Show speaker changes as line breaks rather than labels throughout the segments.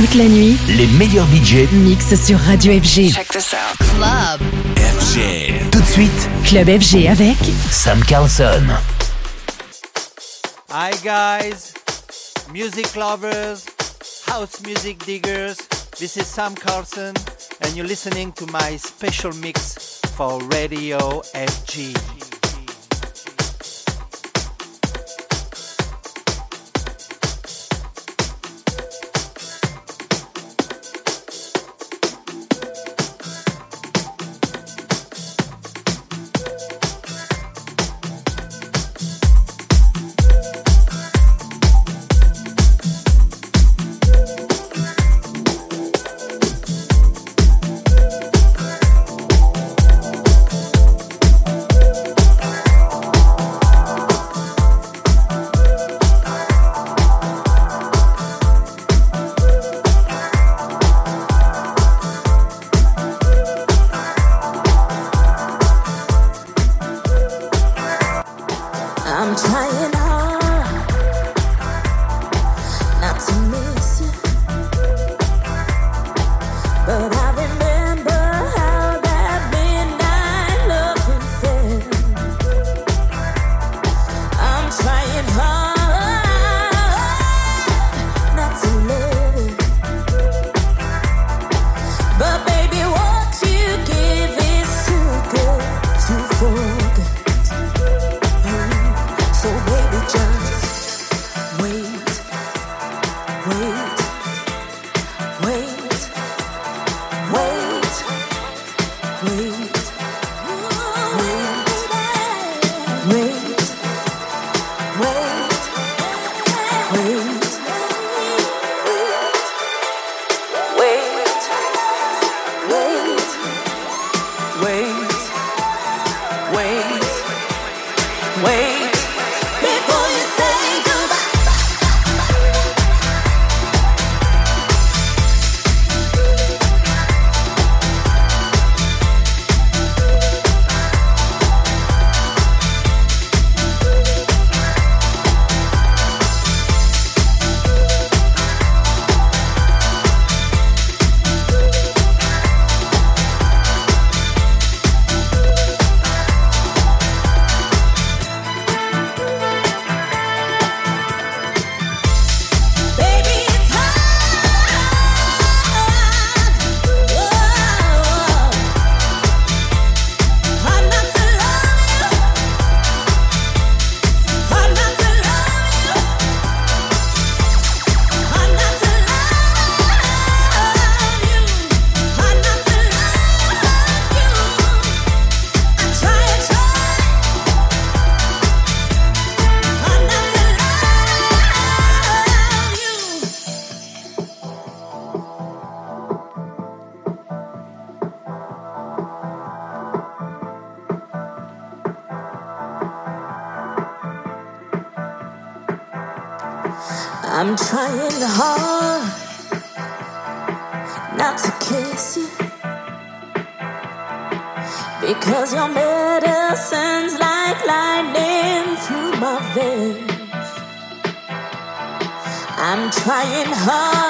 Toute la nuit,
les meilleurs budgets
mixent sur Radio FG.
Check this out.
Club
FG. Tout de suite,
Club FG avec
Sam Carlson.
Hi guys, music lovers, house music diggers. This is Sam Carlson and you're listening to my special mix for Radio FG.
heart.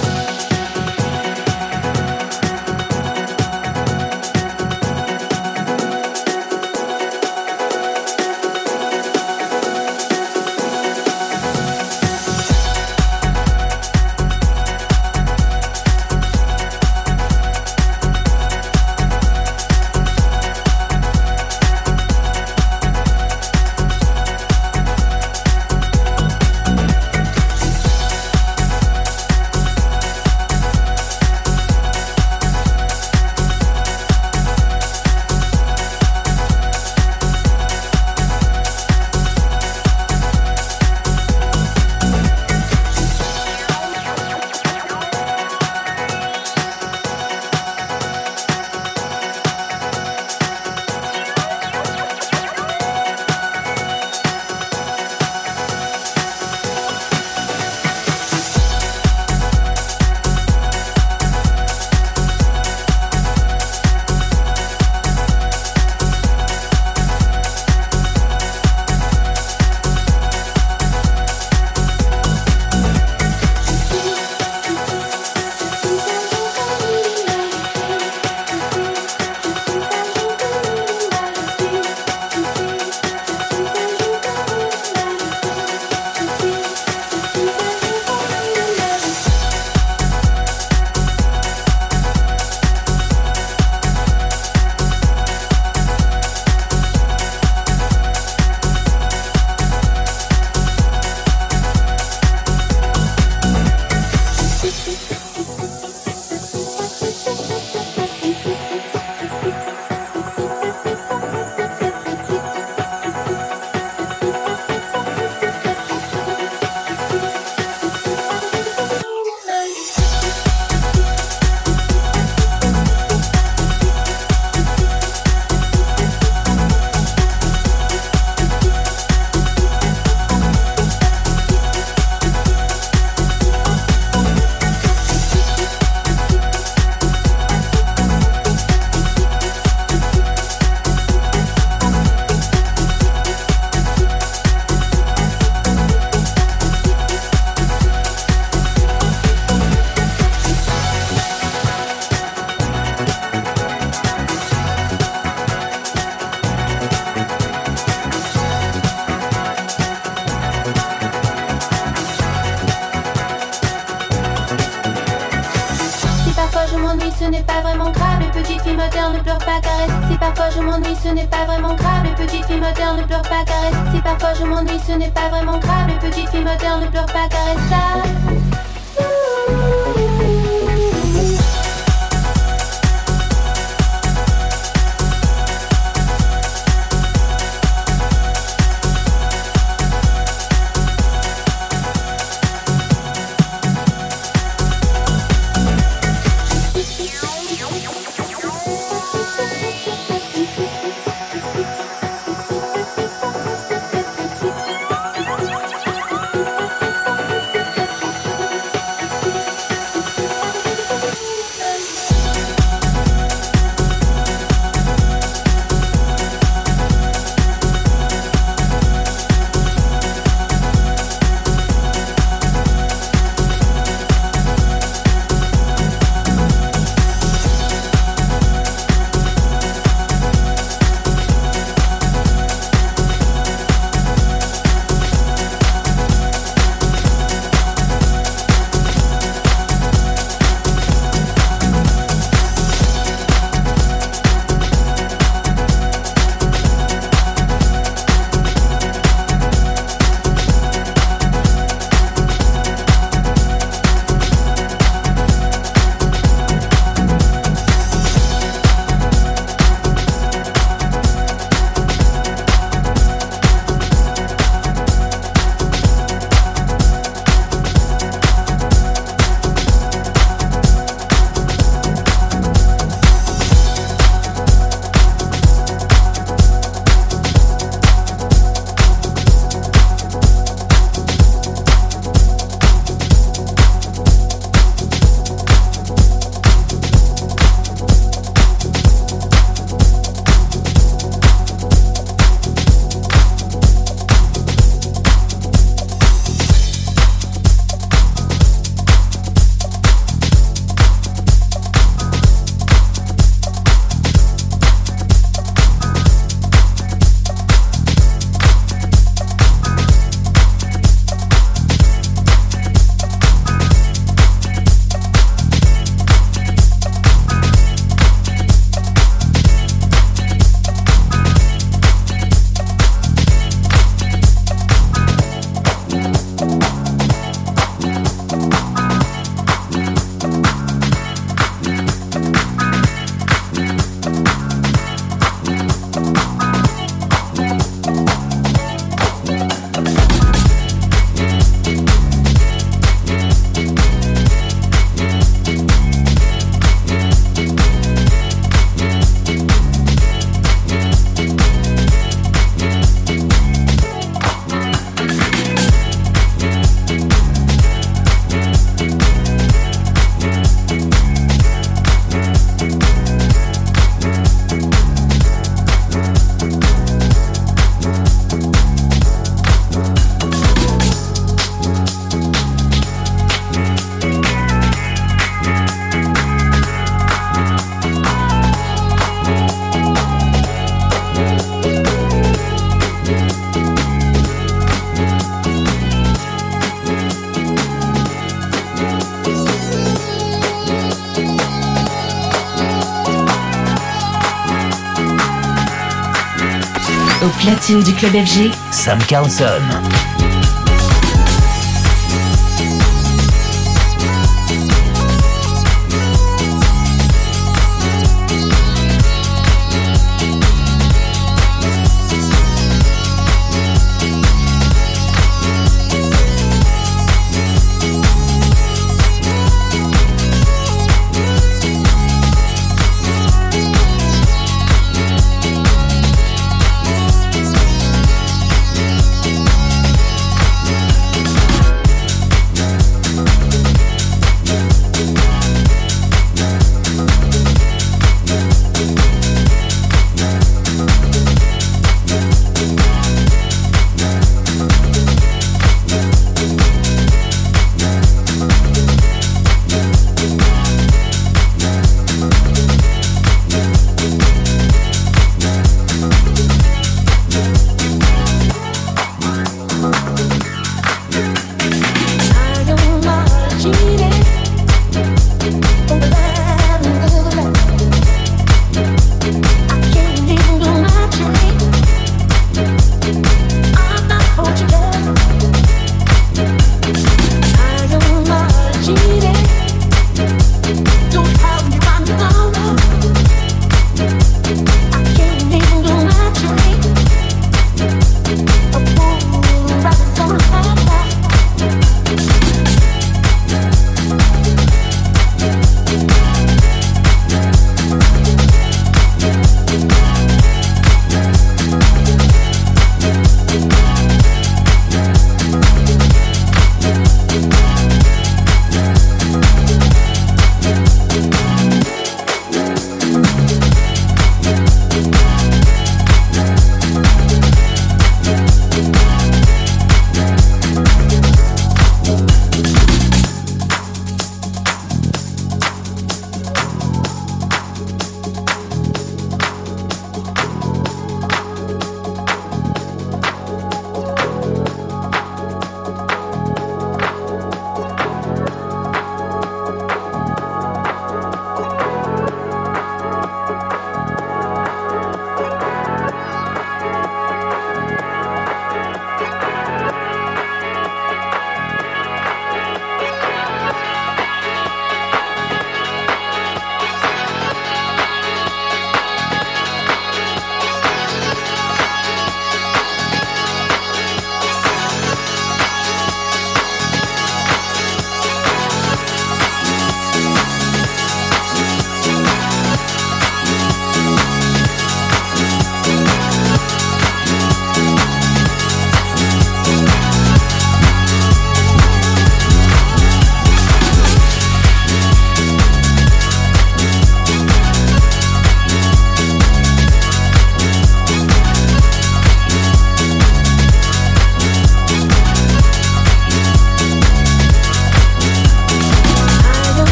Ce n'est pas vraiment grave. Les petites filles modernes ne pleurent pas, caresse. Si parfois je m'ennuie, ce n'est pas vraiment grave. Les petites filles modernes ne pleurent pas, caresse. Ça.
Platine du club FG,
Sam Carlson.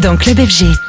Dans Club FG.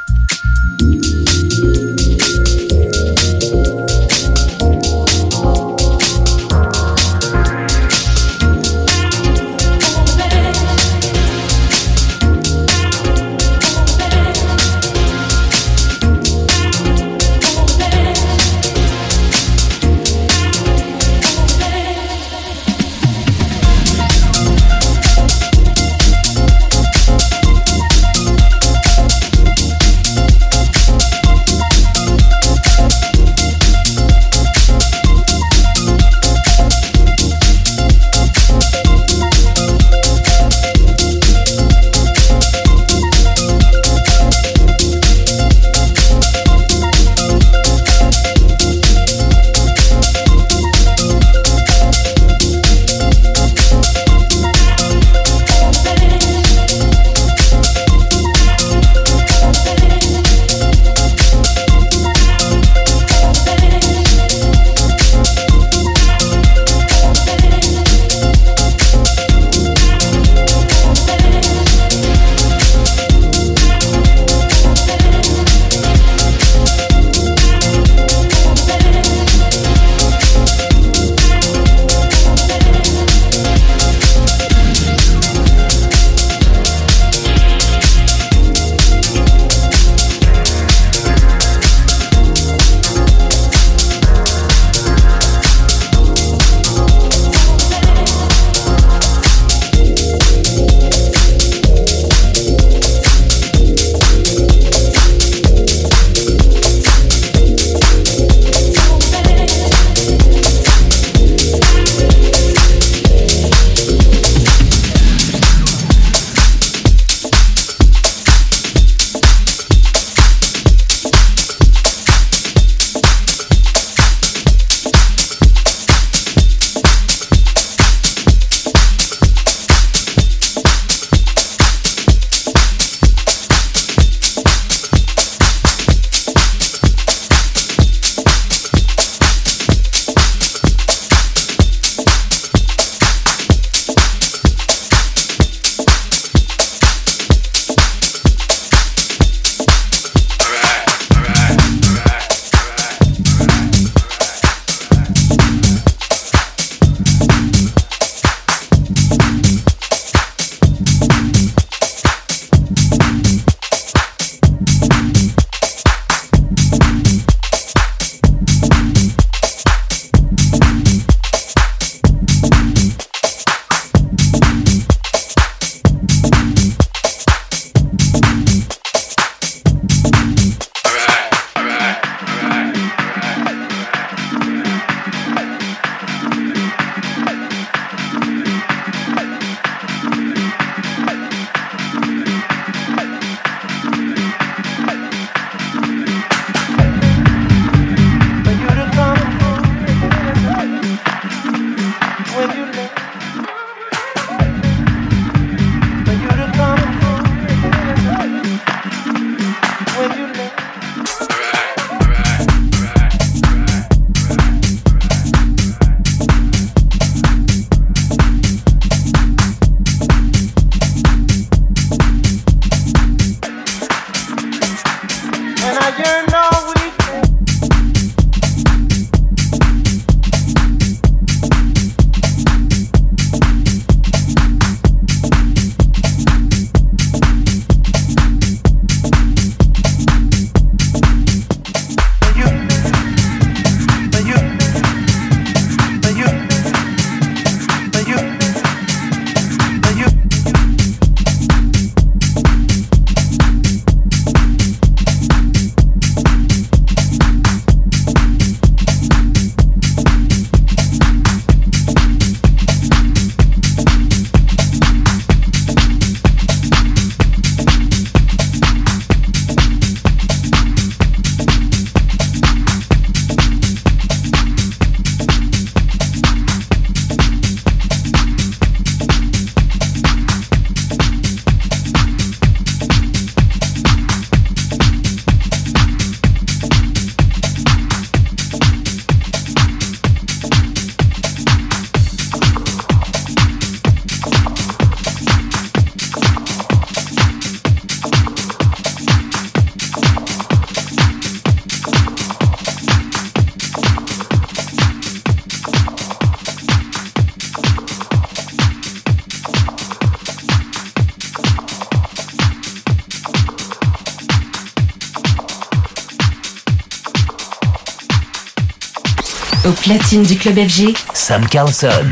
Platine du club FG.
Sam Carlson.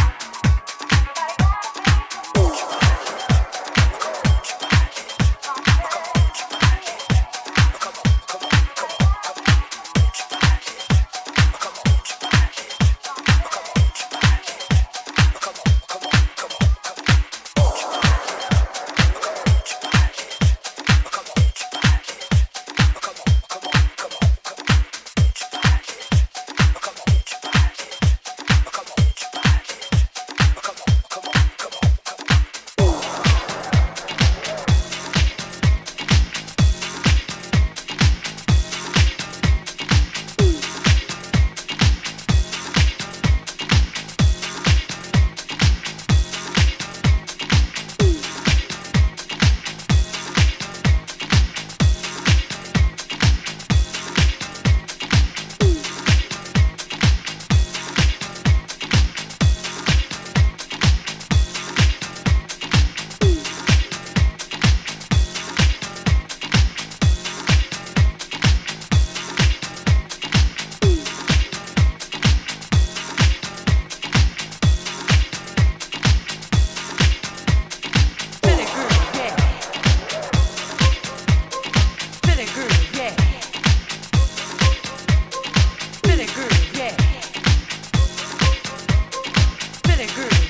good.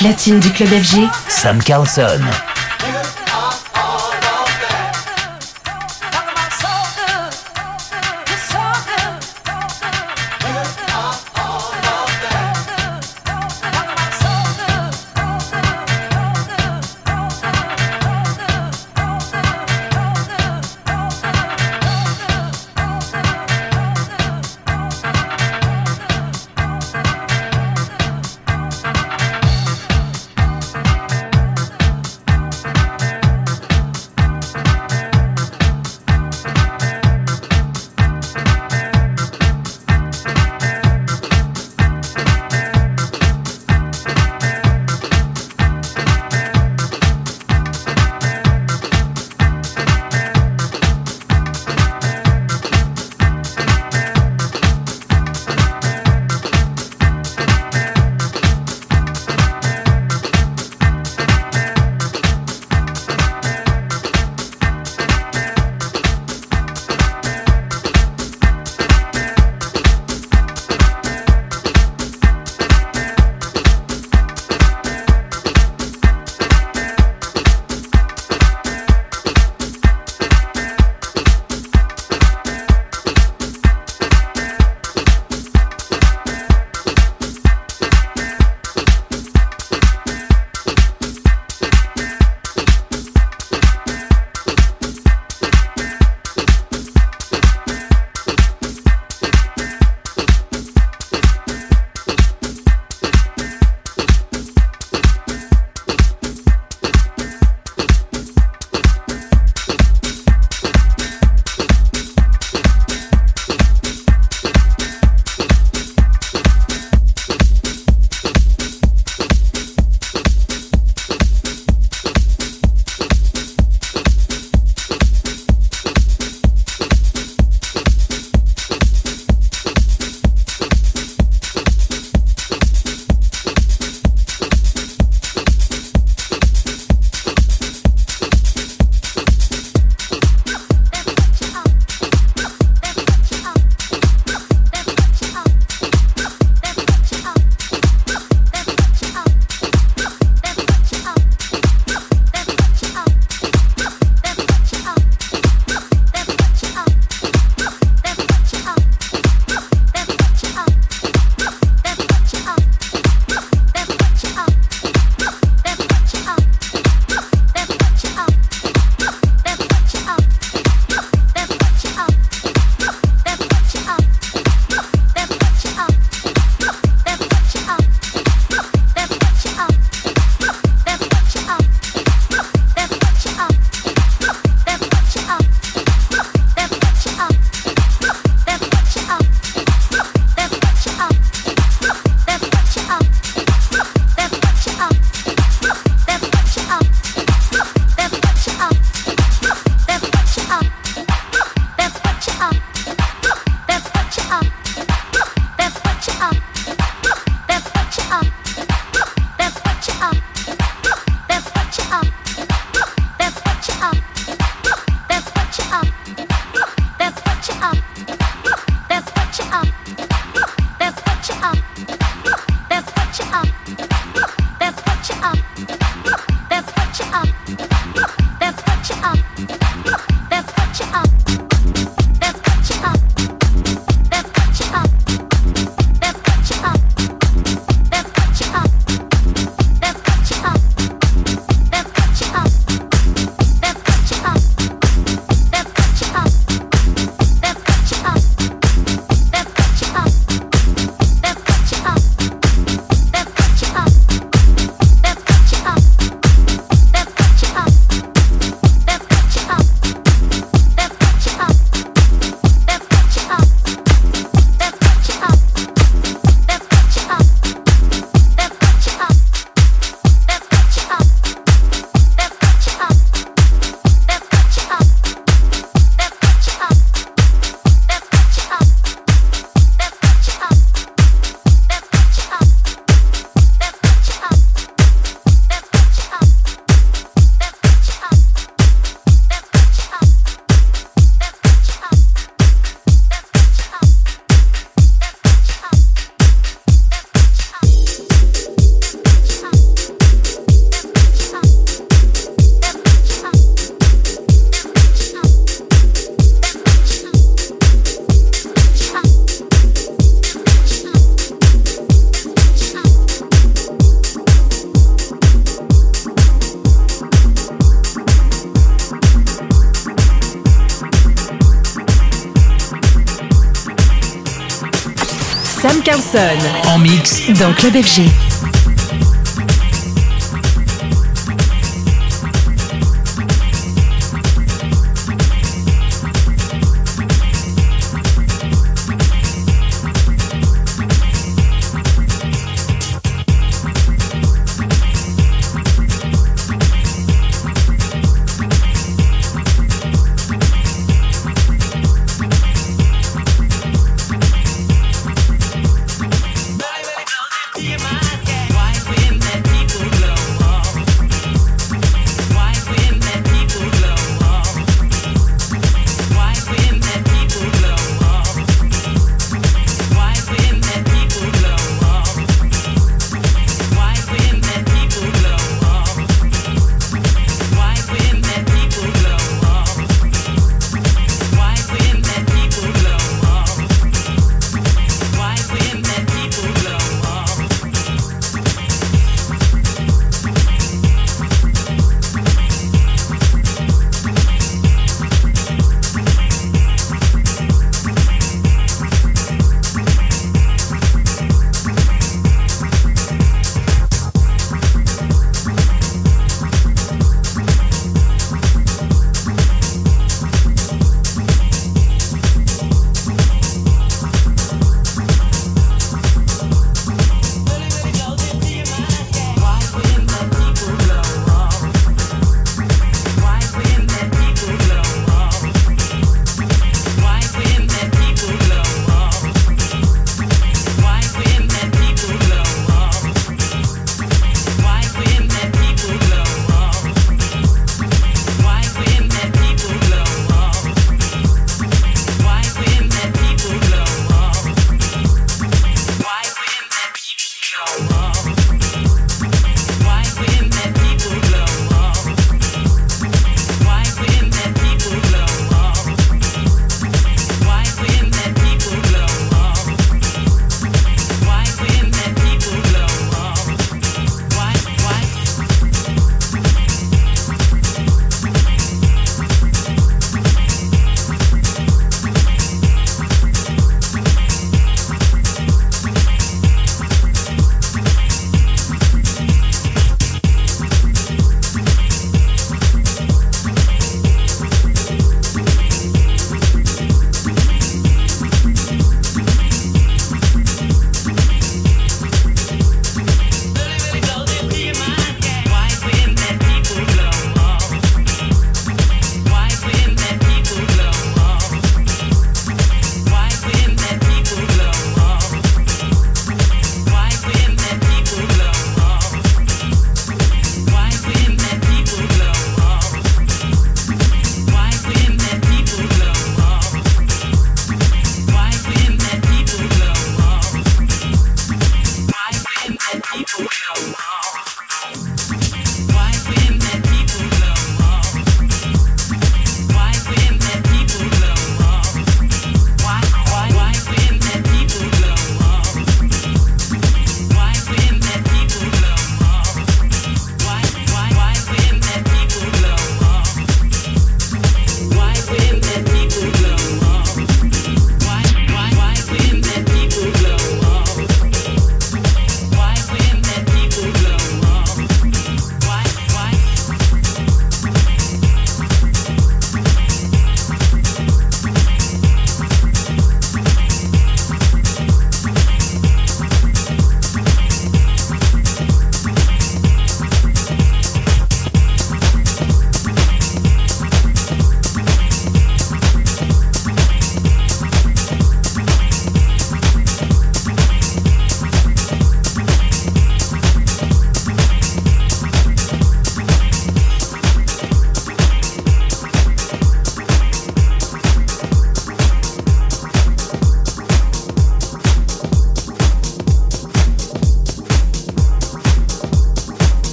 Platine du club FG,
Sam Carlson.
Dans Club FG.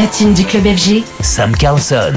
Platine du club FG,
Sam Carlson.